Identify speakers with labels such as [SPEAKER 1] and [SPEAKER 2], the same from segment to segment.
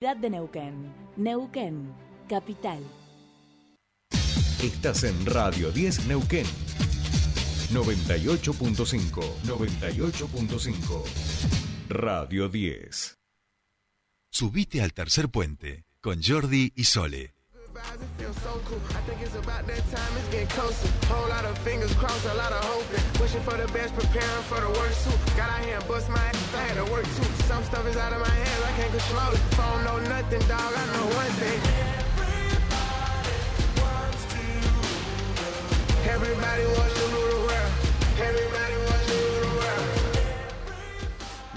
[SPEAKER 1] de Neuquén. Neuquén, capital.
[SPEAKER 2] Estás en Radio 10 Neuquén. 98.5. 98.5. Radio 10.
[SPEAKER 3] Subite al tercer puente con Jordi y Sole. I think it's about that time, it's getting closer. Fingers crossed, a lot of for the best, for the worst. Got bust my to work too. Some stuff is out of my hands, I can't Everybody wants to rule the world. Everybody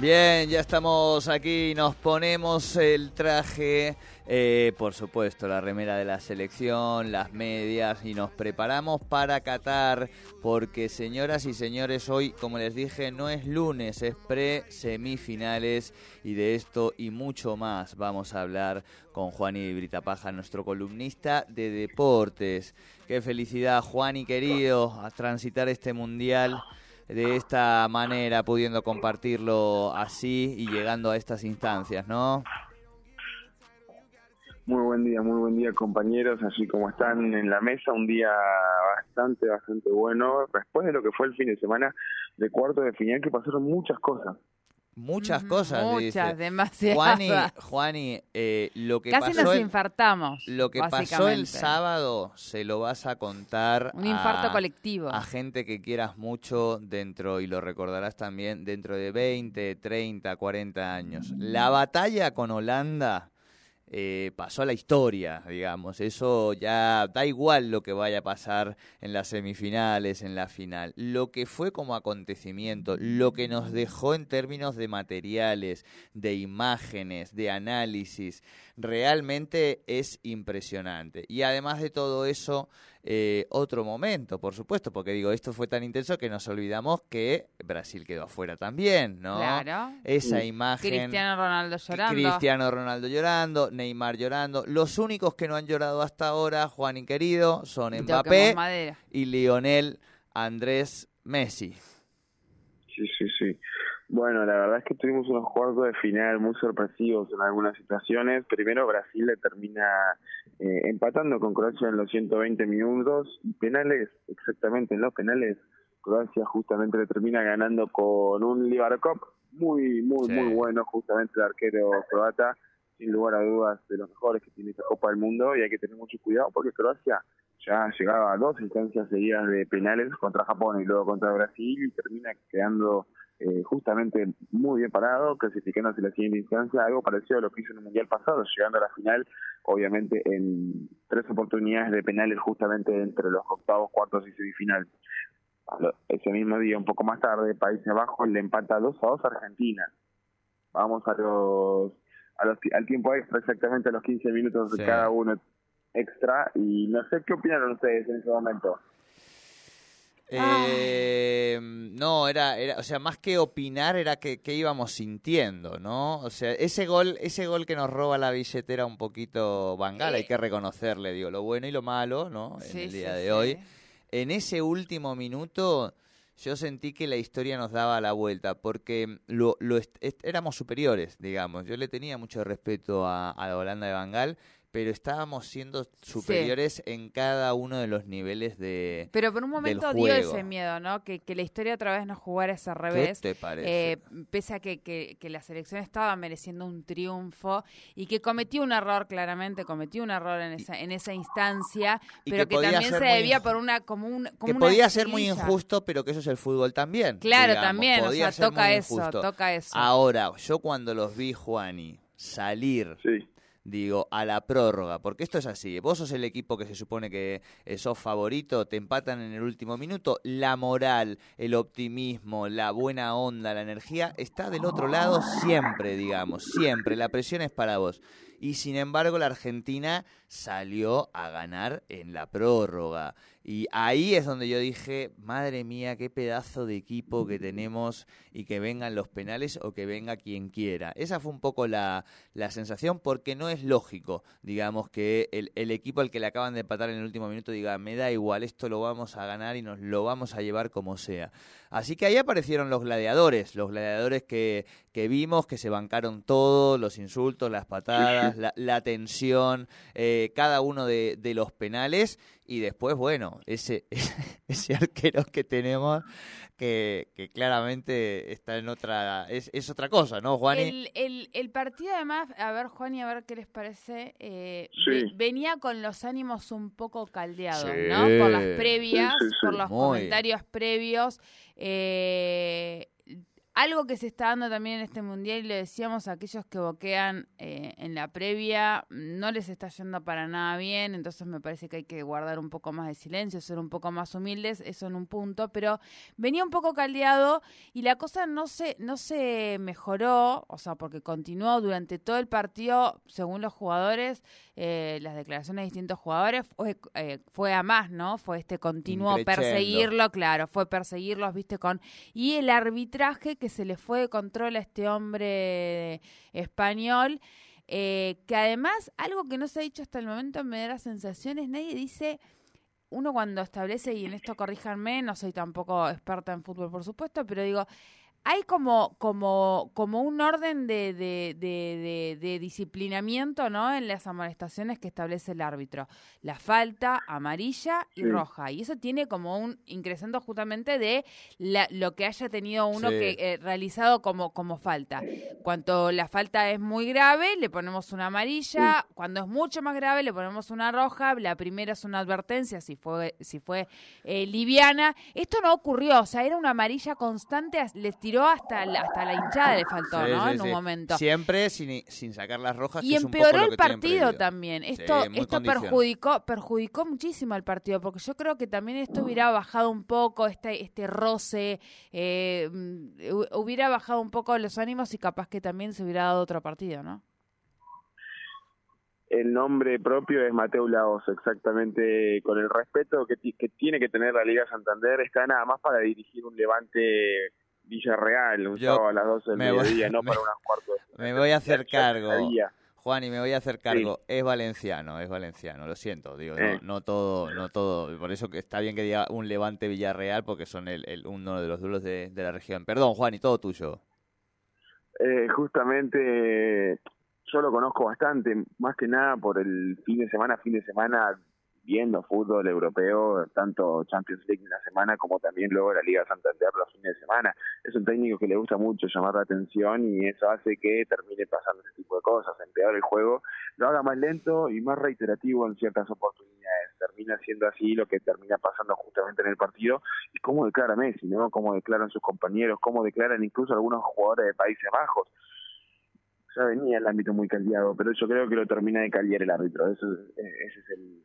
[SPEAKER 4] Bien, ya estamos aquí, nos ponemos el traje, eh, por supuesto, la remera de la selección, las medias y nos preparamos para Qatar, porque señoras y señores, hoy, como les dije, no es lunes, es pre-semifinales y de esto y mucho más vamos a hablar con Juan y Britapaja, nuestro columnista de deportes. Qué felicidad, Juan y querido, a transitar este mundial de esta manera, pudiendo compartirlo así y llegando a estas instancias, ¿no?
[SPEAKER 5] Muy buen día, muy buen día compañeros, así como están en la mesa, un día bastante, bastante bueno, después de lo que fue el fin de semana de cuarto de final que pasaron muchas cosas.
[SPEAKER 4] Muchas cosas,
[SPEAKER 6] Muchas, demasiadas.
[SPEAKER 4] Juani, Juani eh, lo que
[SPEAKER 6] Casi
[SPEAKER 4] pasó
[SPEAKER 6] nos
[SPEAKER 4] el-
[SPEAKER 6] infartamos.
[SPEAKER 4] Lo que pasó el sábado se lo vas a contar
[SPEAKER 6] Un infarto
[SPEAKER 4] a,
[SPEAKER 6] colectivo.
[SPEAKER 4] a gente que quieras mucho dentro, y lo recordarás también, dentro de 20, 30, 40 años. La batalla con Holanda eh, pasó a la historia, digamos. Eso ya da igual lo que vaya a pasar en las semifinales, en la final. Lo que fue como acontecimiento, lo que nos dejó en términos de materiales, de imágenes, de análisis, realmente es impresionante. Y además de todo eso, eh, otro momento, por supuesto, porque digo, esto fue tan intenso que nos olvidamos que Brasil quedó afuera también, ¿no?
[SPEAKER 6] Claro.
[SPEAKER 4] Esa imagen.
[SPEAKER 6] Cristiano Ronaldo llorando.
[SPEAKER 4] Cristiano Ronaldo llorando, Neymar llorando. Los únicos que no han llorado hasta ahora, Juan y querido, son Mbappé y Lionel Andrés Messi.
[SPEAKER 5] Sí, sí, sí. Bueno, la verdad es que tuvimos unos cuartos de final muy sorpresivos en algunas situaciones. Primero Brasil le termina eh, empatando con Croacia en los 120 minutos. Y penales, exactamente en los penales, Croacia justamente le termina ganando con un Livarkov muy, muy,
[SPEAKER 4] Sí.
[SPEAKER 5] muy bueno, justamente el arquero croata, sin lugar a dudas de los mejores que tiene esta Copa del Mundo. Y hay que tener mucho cuidado porque Croacia ya llegaba a dos instancias seguidas de penales contra Japón y luego contra Brasil y termina quedando eh, justamente muy bien parado, clasificándose la siguiente instancia, algo parecido a lo que hizo en el Mundial pasado, llegando a la final, obviamente en tres oportunidades de penales justamente entre los octavos, cuartos y semifinal. Ese mismo día, un poco más tarde, Países Bajos le empata 2 a 2 a Argentina. Vamos a los, a los al tiempo extra, exactamente a los 15 minutos de
[SPEAKER 4] Sí.
[SPEAKER 5] cada uno extra, y no sé qué opinaron ustedes en ese momento.
[SPEAKER 4] Eh, no, era, era, o sea, más que opinar, era que, que íbamos sintiendo, ¿no? O sea, ese gol, ese gol que nos roba la billetera un poquito Bangal, hay que reconocerle, digo, lo bueno y lo malo, ¿no? En el
[SPEAKER 6] sí,
[SPEAKER 4] día de
[SPEAKER 6] sí.
[SPEAKER 4] hoy. En ese último minuto, yo sentí que la historia nos daba la vuelta, porque lo, lo éramos superiores, digamos. Yo le tenía mucho respeto a, a la Holanda de Bangal, pero estábamos siendo superiores en cada uno de los niveles de.
[SPEAKER 6] Pero por un momento dio ese miedo, ¿no? Que, que la historia otra vez nos jugara ese revés.
[SPEAKER 4] ¿Qué te parece?
[SPEAKER 6] Eh, pese a que, que, que la selección estaba mereciendo un triunfo y que cometió un error, claramente, cometió un error en esa, en esa instancia,
[SPEAKER 4] y
[SPEAKER 6] pero
[SPEAKER 4] que
[SPEAKER 6] también se debía por una como un como
[SPEAKER 4] que
[SPEAKER 6] una
[SPEAKER 4] podía ser muy injusto, pero que eso es el fútbol también.
[SPEAKER 6] Claro,
[SPEAKER 4] digamos,
[SPEAKER 6] también, o sea,
[SPEAKER 4] ser
[SPEAKER 6] toca
[SPEAKER 4] muy
[SPEAKER 6] eso,
[SPEAKER 4] injusto.
[SPEAKER 6] toca eso.
[SPEAKER 4] Ahora, yo cuando los vi, Juani, salir,
[SPEAKER 5] Sí.
[SPEAKER 4] Digo, a la prórroga, porque esto es así, vos sos el equipo que se supone que eh, sos favorito, te empatan en el último minuto, la moral, el optimismo, la buena onda, la energía, está del otro lado siempre, digamos, siempre, la presión es para vos. Y sin embargo, la Argentina salió a ganar en la prórroga. Y ahí es donde yo dije, madre mía, qué pedazo de equipo que tenemos y que vengan los penales o que venga quien quiera. Esa fue un poco la, la sensación porque no es lógico, digamos, que el, el equipo al que le acaban de empatar en el último minuto diga, me da igual, esto lo vamos a ganar y nos lo vamos a llevar como sea. Así que ahí aparecieron los gladiadores, los gladiadores que, que vimos que se bancaron todo, los insultos, las patadas, la, la tensión, eh, cada uno de, de los penales y después, bueno, ese, ese arquero que tenemos que, que claramente está en otra, es, es otra cosa, ¿no, Juani?
[SPEAKER 6] El, el, el partido además, a ver Juan y a ver qué les parece, eh,
[SPEAKER 5] Sí.
[SPEAKER 6] venía con los ánimos un poco caldeados,
[SPEAKER 4] Sí.
[SPEAKER 6] ¿no? Por las previas,
[SPEAKER 5] Sí, sí, sí.
[SPEAKER 6] por los
[SPEAKER 4] Muy.
[SPEAKER 6] comentarios previos. eh, algo que se está dando también en este mundial, y le decíamos a aquellos que boquean eh, en la previa, no les está yendo para nada bien, entonces me parece que hay que guardar un poco más de silencio, ser un poco más humildes, eso en un punto, pero venía un poco caldeado y la cosa no se, no se mejoró, o sea, porque continuó durante todo el partido, según los jugadores, eh, las declaraciones de distintos jugadores, fue, eh, fue a más, ¿no? Fue este continuo
[SPEAKER 4] Increchendo.
[SPEAKER 6] perseguirlo, claro, fue perseguirlos, viste, con... Y el arbitraje que se le fue de control a este hombre español, eh, que además, algo que no se ha dicho hasta el momento me da la sensación es, nadie dice uno cuando establece, y en esto corríjanme, no soy tampoco experta en fútbol, por supuesto, pero digo, hay como, como, como un orden de, de, de, de- de disciplinamiento ¿no? en las amonestaciones que establece el árbitro. La falta, amarilla y
[SPEAKER 5] Sí.
[SPEAKER 6] roja. Y eso tiene como un increciendo justamente de la- lo que haya tenido uno
[SPEAKER 4] Sí.
[SPEAKER 6] que eh, realizado como, como falta. Cuanto la falta es muy grave, le ponemos una amarilla. Cuando es mucho más grave, le ponemos una roja. La primera es una advertencia si fue, si fue eh, liviana. Esto no ocurrió, o sea, era una amarilla constante, les tiró hasta la, hasta la hinchada, le faltó,
[SPEAKER 4] Sí,
[SPEAKER 6] ¿no?
[SPEAKER 4] sí,
[SPEAKER 6] en un
[SPEAKER 4] sí.
[SPEAKER 6] momento.
[SPEAKER 4] Siempre sin, sin sacar las rojas.
[SPEAKER 6] Y
[SPEAKER 4] que es un poco
[SPEAKER 6] empeoró
[SPEAKER 4] lo
[SPEAKER 6] el partido también. Esto, esto perjudicó, perjudicó muchísimo al partido, porque yo creo que también esto hubiera bajado un poco, este, este roce, eh, mm, hu- hubiera bajado un poco los ánimos y capaz que también se hubiera dado otro partido, ¿no?
[SPEAKER 5] El nombre propio es Mateo Laos, exactamente con el respeto que tiene que tener la Liga Santander, está nada más para dirigir un levante Villarreal, un sábado a las 12 del
[SPEAKER 4] voy-
[SPEAKER 5] mediodía, no
[SPEAKER 4] me-
[SPEAKER 5] para unas cuartos.
[SPEAKER 4] Me voy a hacer cargo. Juan, y me voy a hacer cargo. Es valenciano, es valenciano, lo siento, digo, no,
[SPEAKER 5] Eh.
[SPEAKER 4] no todo, no todo. Por eso que está bien que diga un Levante Villarreal, porque son el, el- uno de los duelos de, de la región. Perdón, Juan, y todo tuyo.
[SPEAKER 5] Eh, justamente yo lo conozco bastante, más que nada por el fin de semana, fin de semana viendo fútbol europeo, tanto Champions League en la semana como también luego la Liga Santander los fines de semana. Es un técnico que le gusta mucho llamar la atención y eso hace que termine pasando ese tipo de cosas, empeorar el juego, lo haga más lento y más reiterativo en ciertas oportunidades. Termina siendo así lo que termina pasando justamente en el partido y cómo declara Messi, ¿no? Cómo declaran sus compañeros, cómo declaran incluso algunos jugadores de Países Bajos ya venía el ámbito muy caldeado, pero yo creo que lo termina de caldear el árbitro. Eso, es- eh, ese es el,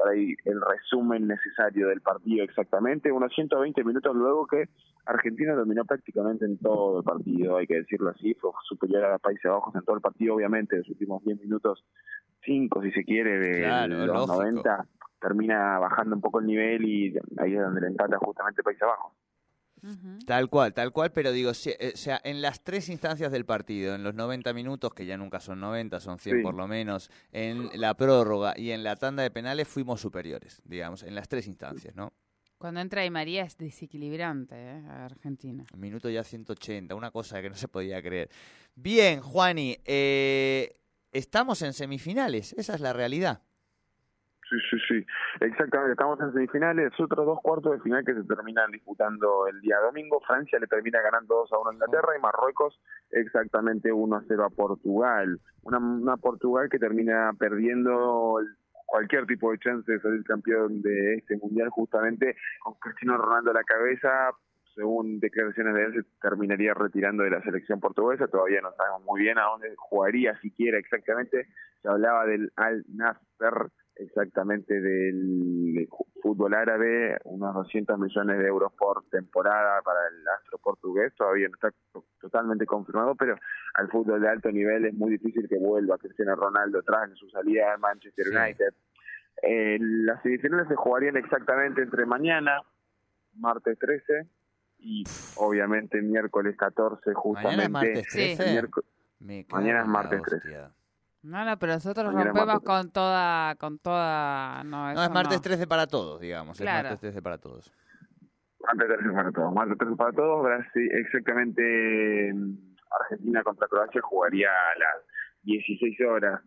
[SPEAKER 5] por ahí el resumen necesario del partido exactamente. Unos 120 minutos luego que Argentina dominó prácticamente en todo el partido, hay que decirlo así, fue superior a Países Bajos en todo el partido, obviamente, los últimos 10 minutos, 5 si se quiere, de
[SPEAKER 4] Claro,
[SPEAKER 5] los
[SPEAKER 4] lógico.
[SPEAKER 5] 90, termina bajando un poco el nivel y ahí es donde le empata justamente Países Bajos.
[SPEAKER 4] Tal cual, tal cual, pero digo, si- eh, o sea, en las tres instancias del partido, en los 90 minutos, que ya nunca son 90, son 100
[SPEAKER 5] Sí.
[SPEAKER 4] por lo menos, en la prórroga y en la tanda de penales fuimos superiores, digamos, en las tres instancias, ¿no?
[SPEAKER 6] Cuando entra Di María es desequilibrante, ¿eh? A Argentina.
[SPEAKER 4] Minuto ya 180, una cosa que no se podía creer. Bien, Juani, eh, estamos en semifinales, esa es la realidad.
[SPEAKER 5] Sí, sí, sí, exactamente. Estamos en semifinales, otros dos cuartos de final que se terminan disputando el día domingo. Francia le termina ganando 2 a 1 a Inglaterra y Marruecos exactamente 1 a 0 a Portugal. Una, una Portugal que termina perdiendo cualquier tipo de chance de el campeón de este mundial justamente con Cristiano Ronaldo a la cabeza. Según declaraciones de él, se terminaría retirando de la selección portuguesa. Todavía no sabemos muy bien a dónde jugaría siquiera exactamente. Se hablaba del Al Nasser, exactamente del fútbol árabe, unos 200 millones de euros por temporada para el astro portugués, todavía no está to- totalmente confirmado, pero al fútbol de alto nivel es muy difícil que vuelva Cristiano Ronaldo tras su salida al Manchester
[SPEAKER 4] Sí.
[SPEAKER 5] United. Eh, las semifinales se jugarían exactamente entre mañana, martes 13, y obviamente miércoles 14, justamente.
[SPEAKER 4] Mañana es martes
[SPEAKER 6] Sí.
[SPEAKER 4] 13.
[SPEAKER 5] miércoles-
[SPEAKER 4] Me cago
[SPEAKER 5] Mañana es martes 13.
[SPEAKER 6] No, no, pero nosotros
[SPEAKER 5] Mañana
[SPEAKER 6] rompemos
[SPEAKER 5] martes.
[SPEAKER 6] con toda, con toda, no,
[SPEAKER 4] No, es martes
[SPEAKER 6] no.
[SPEAKER 4] 13 para todos, digamos.
[SPEAKER 6] Claro.
[SPEAKER 4] Es martes 13 para todos.
[SPEAKER 5] Martes 13 para todos, martes 13 para todos, Brasil, exactamente mm, Argentina contra Croacia jugaría a las 16 horas.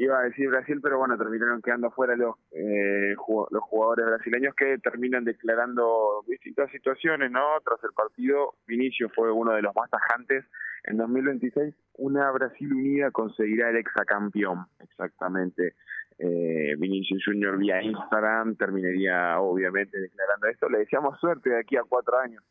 [SPEAKER 5] Iba a decir Brasil, pero bueno, terminaron quedando fuera los, eh, los jugadores brasileños que terminan declarando distintas situaciones, ¿no? Tras el partido, Vinicio fue uno de los más tajantes. En 2026, una Brasil unida conseguirá el exacampeón, exactamente. Eh, Vinicius Junior vía Instagram terminaría obviamente declarando esto. Le deseamos suerte de aquí a cuatro años.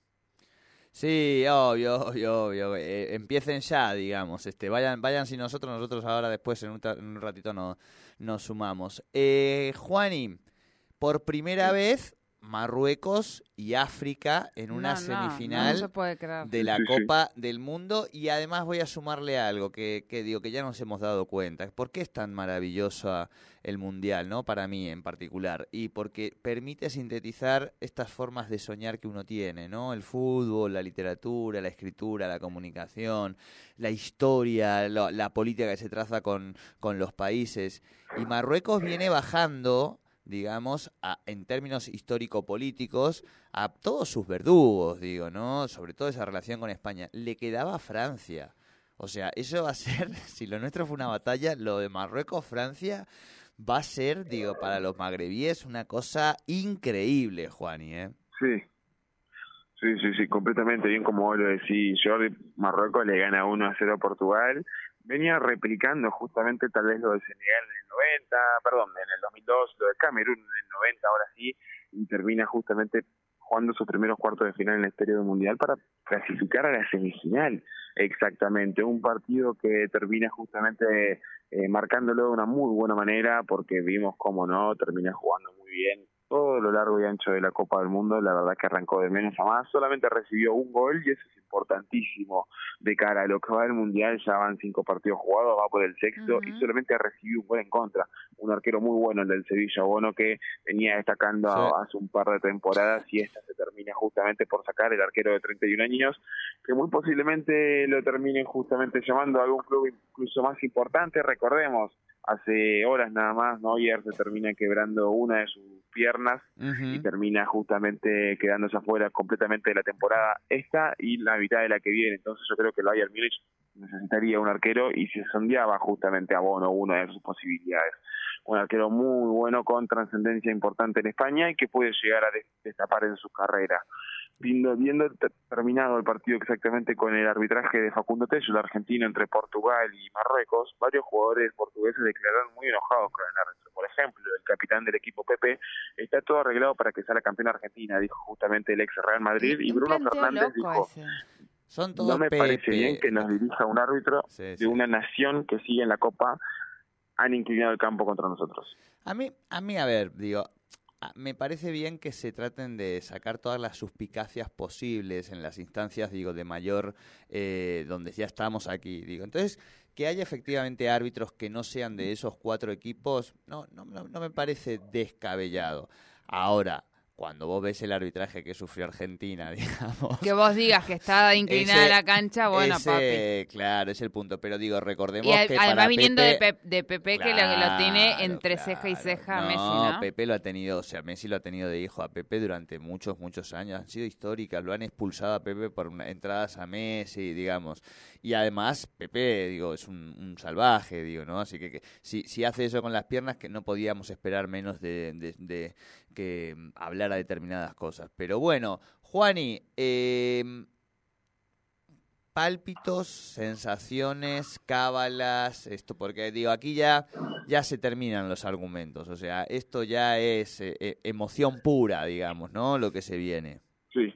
[SPEAKER 4] Sí, obvio, obvio, obvio. Eh, empiecen ya, digamos. Este, vayan, vayan si nosotros, nosotros ahora después en un, ratito no, nos sumamos. Eh, Juani, por primera vez Marruecos y África en una semifinal de la Copa del Mundo y además voy a sumarle algo que, que, digo que ya nos hemos dado cuenta. ¿Por qué es tan maravilloso el mundial, no? Para mí en particular y porque permite sintetizar estas formas de soñar que uno tiene, ¿no? El fútbol, la literatura, la escritura, la comunicación, la historia, la política que se traza con, con los países y Marruecos viene bajando digamos, a, en términos histórico-políticos, a todos sus verdugos, digo, ¿no? Sobre todo esa relación con España. Le quedaba Francia. O sea, eso va a ser, si lo nuestro fue una batalla, lo de Marruecos-Francia va a ser, digo, para los magrebíes una cosa increíble, Juani, ¿eh?
[SPEAKER 5] Sí. Sí, sí, sí, completamente bien como vos lo decís, Jordi, Marruecos le gana 1 a 0 a Portugal, venía replicando justamente tal vez lo de Senegal en el 90, perdón, en el 2002, lo de Camerún en el 90, ahora sí, y termina justamente jugando sus primeros cuartos de final en historia del Mundial para clasificar a la semifinal. Exactamente, un partido que termina justamente eh, marcándolo de una muy buena manera porque vimos cómo no, termina jugando muy bien todo lo largo y ancho de la Copa del Mundo, la verdad que arrancó de menos a más, solamente recibió un gol y eso es importantísimo de cara a lo que va del Mundial, ya van cinco partidos jugados, va por el sexto y solamente ha recibido un gol en contra, un arquero muy bueno el del Sevilla, Bono que venía destacando hace un par de temporadas y esta se termina justamente por sacar el arquero de 31 años, que muy posiblemente lo terminen justamente llamando a algún club incluso más importante, recordemos, hace horas nada más, Neuer se termina quebrando una de sus piernas y termina justamente quedándose afuera completamente de la temporada esta y la mitad de la que viene. Entonces yo creo que el Bayern Múnich necesitaría un arquero y se sondeaba justamente a Bono una de sus posibilidades. Un arquero muy bueno con trascendencia importante en España y que puede llegar a destapar en su carrera viendo, viendo terminado el partido exactamente con el arbitraje de Facundo Tello, el argentino entre Portugal y Marruecos, varios jugadores portugueses declararon muy enojados con el árbitro. Por ejemplo, el capitán del equipo Pepe está todo arreglado para que sea la campeona argentina, dijo justamente el ex Real Madrid, y Bruno Fernández dijo... no me parece bien que nos dirija un árbitro de una nación que sigue en la Copa han inclinado el campo contra nosotros.
[SPEAKER 4] A mí, a mí, a ver, digo, me parece bien que se traten de sacar todas las suspicacias posibles en las instancias, digo, de mayor, eh, donde ya estamos aquí, digo. Entonces, que haya efectivamente árbitros que no sean de esos cuatro equipos, no, no, no me parece descabellado. Ahora, cuando vos ves el arbitraje que sufrió Argentina, digamos.
[SPEAKER 6] Que vos digas que está inclinada la cancha, bueno, papi.
[SPEAKER 4] Claro, es el punto. Pero digo, recordemos que.
[SPEAKER 6] Además, viniendo de, Pepe, que lo, tiene entre ceja y ceja Messi, ¿no?
[SPEAKER 4] Pepe lo ha tenido, o sea, Messi lo ha tenido de hijo a Pepe durante muchos, muchos años. Han sido históricas, lo han expulsado a Pepe por entradas a Messi, digamos. Y además, Pepe, digo, es un, salvaje, digo, ¿no? Así que, si, si hace eso con las piernas, que no podíamos esperar menos de, de que hablara determinadas cosas. Pero bueno, Juani, em, pálpitos, sensaciones, cábalas, esto, porque digo, aquí ya, ya se terminan los argumentos, o sea, esto ya es eh, eh, emoción pura, digamos, ¿no? Lo que se viene.
[SPEAKER 5] Sí.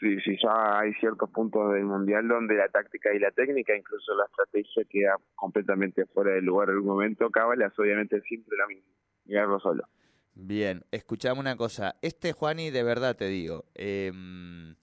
[SPEAKER 5] Sí, sí, ya hay ciertos puntos del Mundial donde la táctica y la técnica, incluso la estrategia, queda completamente fuera del lugar en algún momento. Cábalas, obviamente, siempre la misma, mirarlo solo.
[SPEAKER 4] Bien, escuchame una cosa. Este, Juani, de verdad te digo, em,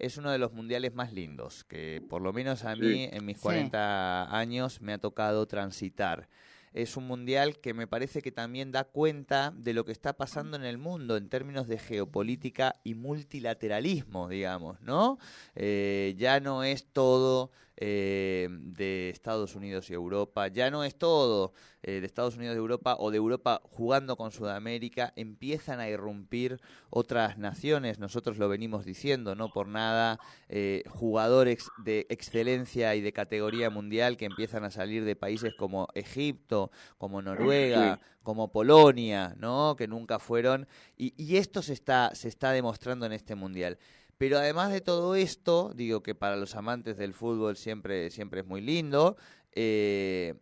[SPEAKER 4] es uno de los mundiales más lindos que por lo menos a mí en mis 40 años me ha tocado transitar. Es un mundial que me parece que también da cuenta de lo que está pasando en el mundo en términos de geopolítica y multilateralismo, digamos, ¿no? Eh, ya no es todo eh, de Estados Unidos y Europa. Ya no es todo eh, de Estados Unidos y Europa o de Europa jugando con Sudamérica. Empiezan a irrumpir otras naciones. Nosotros lo venimos diciendo, no por nada. Eh, jugadores de excelencia y de categoría mundial que empiezan a salir de países como Egipto, como Noruega, como Polonia, ¿no? Que nunca fueron. Y, y esto se está, se está demostrando en este mundial. Pero además de todo esto, digo que para los amantes del fútbol siempre, siempre es muy lindo. Eh,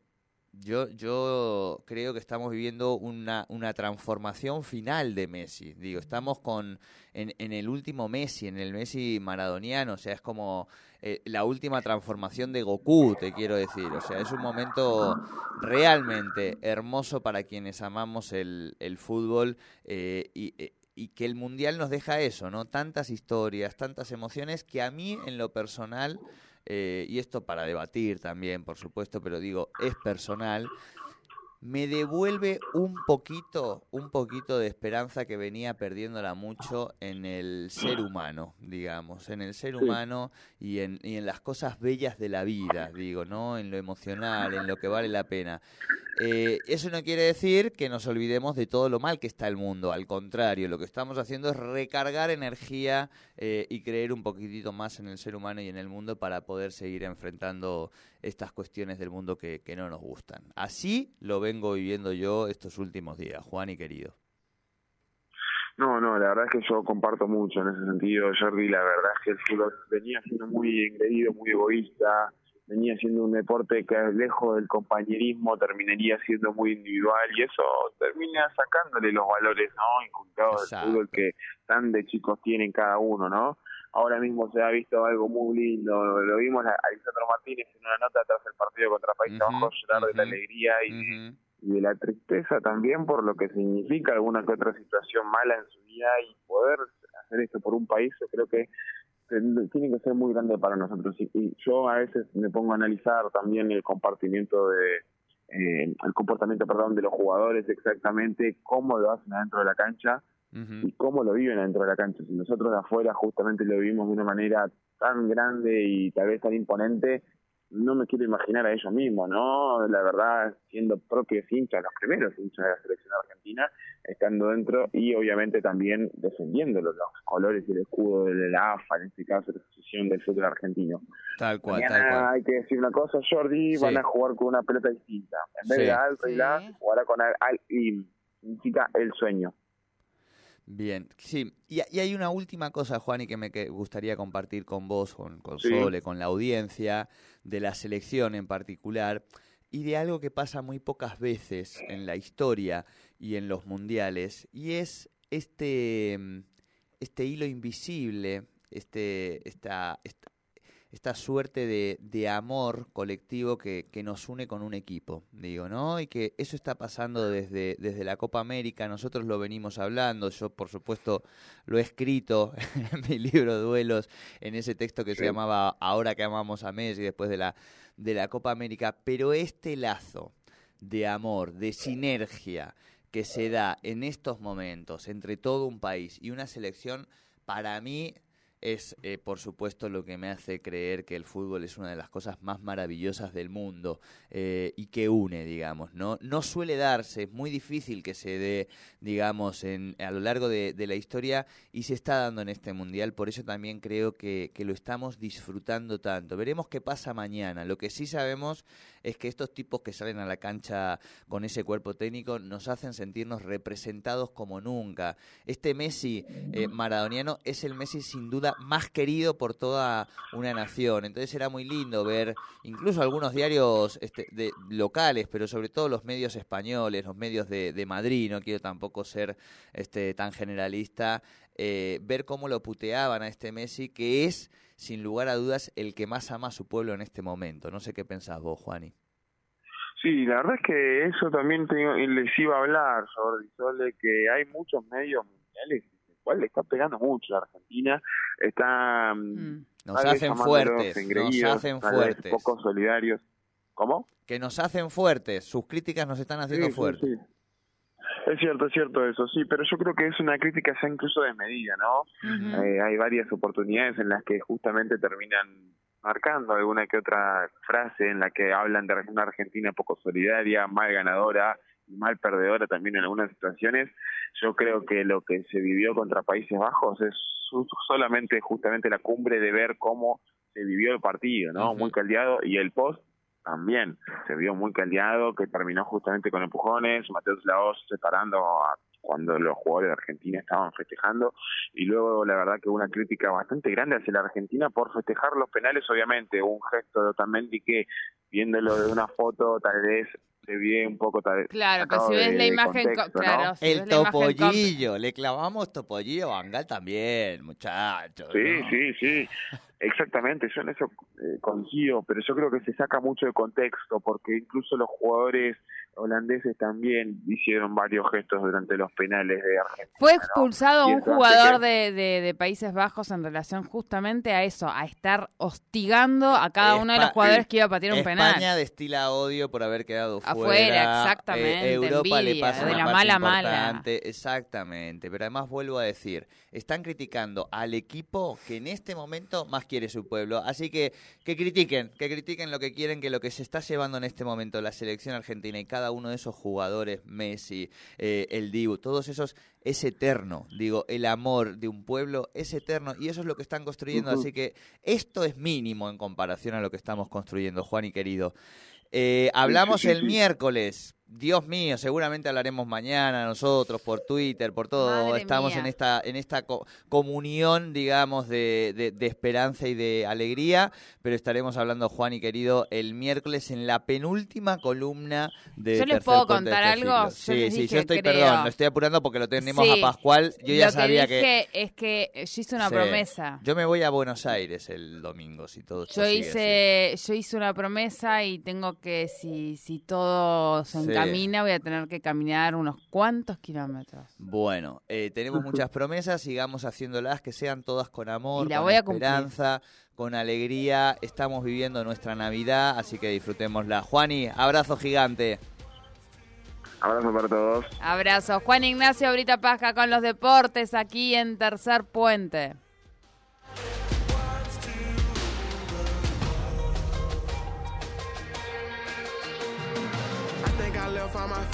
[SPEAKER 4] yo, yo creo que estamos viviendo una, una transformación final de Messi. Digo, estamos con en, el último Messi, en el Messi maradoniano. O sea, es como eh, la última transformación de Goku, te quiero decir. O sea, es un momento realmente hermoso para quienes amamos el, el fútbol eh, y, y que el mundial nos deja eso, ¿no? Tantas historias, tantas emociones que a mí en lo personal, eh, y esto para debatir también, por supuesto, pero digo, es personal, me devuelve un poquito, un poquito de esperanza que venía perdiéndola mucho en el ser humano, digamos, en el ser humano y en, y en las cosas bellas de la vida, digo, ¿no? En lo emocional, en lo que vale la pena. Eh, eso no quiere decir que nos olvidemos de todo lo mal que está el mundo, al contrario, lo que estamos haciendo es recargar energía eh, y creer un poquitito más en el ser humano y en el mundo para poder seguir enfrentando estas cuestiones del mundo que, no nos gustan. Así lo vengo viviendo yo estos últimos días, Juan y querido.
[SPEAKER 5] No, no, la verdad es que yo comparto mucho en ese sentido, Jordi. La verdad es que el fútbol venía siendo muy engreído, muy egoísta, venía siendo un deporte que lejos del compañerismo terminaría siendo muy individual y eso termina sacándole los valores no inculcados del fútbol que tan de chicos tienen cada uno, ¿no? Ahora mismo se ha visto algo muy lindo, lo vimos a Alexandro Martínez en una nota tras el partido contra País
[SPEAKER 4] Ujú,
[SPEAKER 5] Bajo llorar de la alegría y, y de la tristeza también por lo que significa alguna que otra situación mala en su vida y poder hacer esto por un país, yo creo que tiene que ser muy grande para nosotros. Y, y yo a veces me pongo a analizar también el compartimiento de, eh, el comportamiento, perdón, de los jugadores exactamente, cómo lo hacen adentro de la cancha y cómo lo viven adentro de la cancha. Si nosotros de afuera justamente lo vivimos de una manera tan grande y tal vez tan imponente, no me quiero imaginar a ellos mismos, ¿no? La verdad, siendo propios hinchas, los primeros hinchas de la selección argentina, estando dentro y obviamente también defendiendo los, los colores y el escudo de la AFA, en este caso la Asociación del Fútbol Argentino.
[SPEAKER 4] Tal cual, tal cual.
[SPEAKER 5] hay que decir una cosa, Jordi,
[SPEAKER 4] Sí.
[SPEAKER 5] van a jugar con una pelota distinta. En vez
[SPEAKER 4] Sí.
[SPEAKER 5] de alto y la, jugará con al, al y significa el sueño.
[SPEAKER 4] Bien, sí. Y, y hay una última cosa, Juan, y que me que- gustaría compartir con vos, con, con
[SPEAKER 5] Sí.
[SPEAKER 4] Sole, con la audiencia, de la selección en particular, y de algo que pasa muy pocas veces en la historia y en los mundiales, y es este, este hilo invisible, este, esta, esta, esta suerte de, de amor colectivo que, que nos une con un equipo, digo, ¿no? Y que eso está pasando desde, desde la Copa América, nosotros lo venimos hablando, yo por supuesto lo he escrito en mi libro Duelos, en ese texto que se llamaba Ahora que amamos a Messi, después de la, de la Copa América, pero este lazo de amor, de sinergia que se da en estos momentos entre todo un país y una selección, para mí es, eh, por supuesto, lo que me hace creer que el fútbol es una de las cosas más maravillosas del mundo eh, y que une, digamos, ¿no? No suele darse, es muy difícil que se dé, digamos, en, a lo largo de, la historia y se está dando en este mundial, por eso también creo que, que lo estamos disfrutando tanto. Veremos qué pasa mañana. Lo que sí sabemos es que estos tipos que salen a la cancha con ese cuerpo técnico nos hacen sentirnos representados como nunca. Este Messi eh, maradoniano es el Messi sin duda más querido por toda una nación. Entonces era muy lindo ver incluso algunos diarios este, de, locales, pero sobre todo los medios españoles, los medios de, de Madrid, no quiero tampoco ser este, tan generalista, eh, ver cómo lo puteaban a este Messi, que es sin lugar a dudas el que más ama a su pueblo en este momento. No sé qué pensás vos, Juani.
[SPEAKER 5] Sí, la verdad es que eso también te, les iba a hablar, Jordi que hay muchos medios mundiales, cual le está pegando mucho a la Argentina, está mm,
[SPEAKER 6] Mm.
[SPEAKER 4] Nos hacen fuertes, nos hacen fuertes.
[SPEAKER 5] poco solidarios. ¿Cómo?
[SPEAKER 4] Que nos hacen fuertes, sus críticas nos están haciendo
[SPEAKER 5] Sí, sí,
[SPEAKER 4] fuertes.
[SPEAKER 5] sí. Es cierto, es cierto eso, sí, pero yo creo que es una crítica ya incluso desmedida, ¿no? Eh, hay varias oportunidades en las que justamente terminan marcando alguna que otra frase en la que hablan de una Argentina poco solidaria, mal ganadora mal perdedora también en algunas situaciones. Yo creo que lo que se vivió contra Países Bajos es solamente justamente la cumbre de ver cómo se vivió el partido, ¿no? Muy caldeado y el post también se vio muy caldeado, que terminó justamente con empujones, Mateus Laos separando a cuando los jugadores de Argentina estaban festejando y luego la verdad que hubo una crítica bastante grande hacia la Argentina por festejar los penales obviamente un gesto de Otamendi que viéndolo de una foto tal vez se un poco tal
[SPEAKER 6] claro que si ves la imagen claro,
[SPEAKER 4] el topollillo le clavamos topollillo a Bangal también muchachos
[SPEAKER 5] sí sí sí Exactamente, yo en eso eh, coincido, pero yo creo que se saca mucho de contexto, porque incluso los jugadores holandeses también hicieron varios gestos durante los penales de Argentina.
[SPEAKER 6] Fue expulsado un jugador de, de, Países Bajos en relación justamente a eso, a estar hostigando a cada uno de los jugadores que iba a patear un penal.
[SPEAKER 4] España destila odio por haber quedado fuera.
[SPEAKER 6] Afuera, exactamente.
[SPEAKER 4] Eh, Europa le pasa
[SPEAKER 6] de
[SPEAKER 4] la
[SPEAKER 6] mala mala.
[SPEAKER 4] Exactamente, pero además vuelvo a decir, están criticando al equipo que en este momento más quiere su pueblo. Así que que critiquen, que critiquen lo que quieren, que lo que se está llevando en este momento la selección argentina y cada uno de esos jugadores, Messi, eh, el Dibu, todos esos, es eterno. Digo, el amor de un pueblo es eterno y eso es lo que están construyendo. Así que esto es mínimo en comparación a lo que estamos construyendo, Juan y querido. Eh, hablamos el miércoles Dios mío, seguramente hablaremos mañana nosotros por Twitter, por todo. Estamos en esta en esta comunión, digamos, de, de, esperanza y de alegría, pero estaremos hablando, Juan y querido, el miércoles en la penúltima columna de.
[SPEAKER 6] Yo les puedo contar algo.
[SPEAKER 4] sí, sí, yo estoy, perdón, lo estoy apurando porque lo tenemos a Pascual. Yo ya sabía
[SPEAKER 6] que, es que yo hice una promesa.
[SPEAKER 4] Yo me voy a Buenos Aires el domingo, si todo.
[SPEAKER 6] Yo hice, yo hice una promesa y tengo que si si todo se camina, voy a tener que caminar unos cuantos kilómetros.
[SPEAKER 4] Bueno, eh, tenemos muchas promesas, sigamos haciéndolas, que sean todas con amor,
[SPEAKER 6] con
[SPEAKER 4] esperanza, con alegría. Estamos viviendo nuestra Navidad, así que disfrutémosla. Juani, abrazo gigante.
[SPEAKER 5] Abrazo para todos.
[SPEAKER 6] Abrazo. Juan Ignacio Brita Pasca con los deportes aquí en Tercer Puente.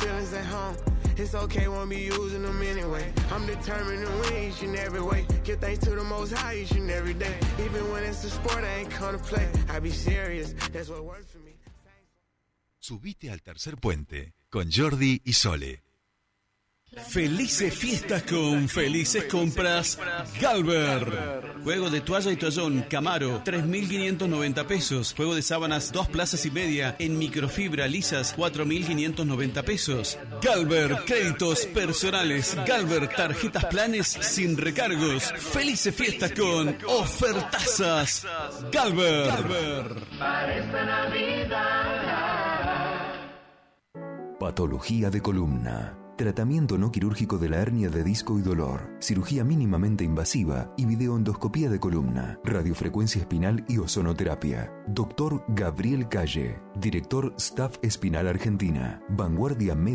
[SPEAKER 6] Feelings at home. It's okay, won't be using them anyway. I'm determined to win each and every way. Give thanks to the most high each and every day. Even when it's a sport, I ain't gonna play. I be serious, that's what works for me.
[SPEAKER 3] Subite al tercer puente con Jordi y Sole.
[SPEAKER 7] Felices fiestas con felices compras Galver. Juego de toalla y toallón Camaro 3.590 pesos. Juego de sábanas dos plazas y media en microfibra lisas 4.590 pesos. Galver créditos personales. Galver tarjetas planes sin recargos. Felices fiestas con ofertazas. Galver.
[SPEAKER 2] Patología de columna Tratamiento no quirúrgico de la hernia de disco y dolor. Cirugía mínimamente invasiva y videoendoscopía de columna. Radiofrecuencia espinal y ozonoterapia. Doctor Gabriel Calle. Director Staff Espinal Argentina. Vanguardia Médica.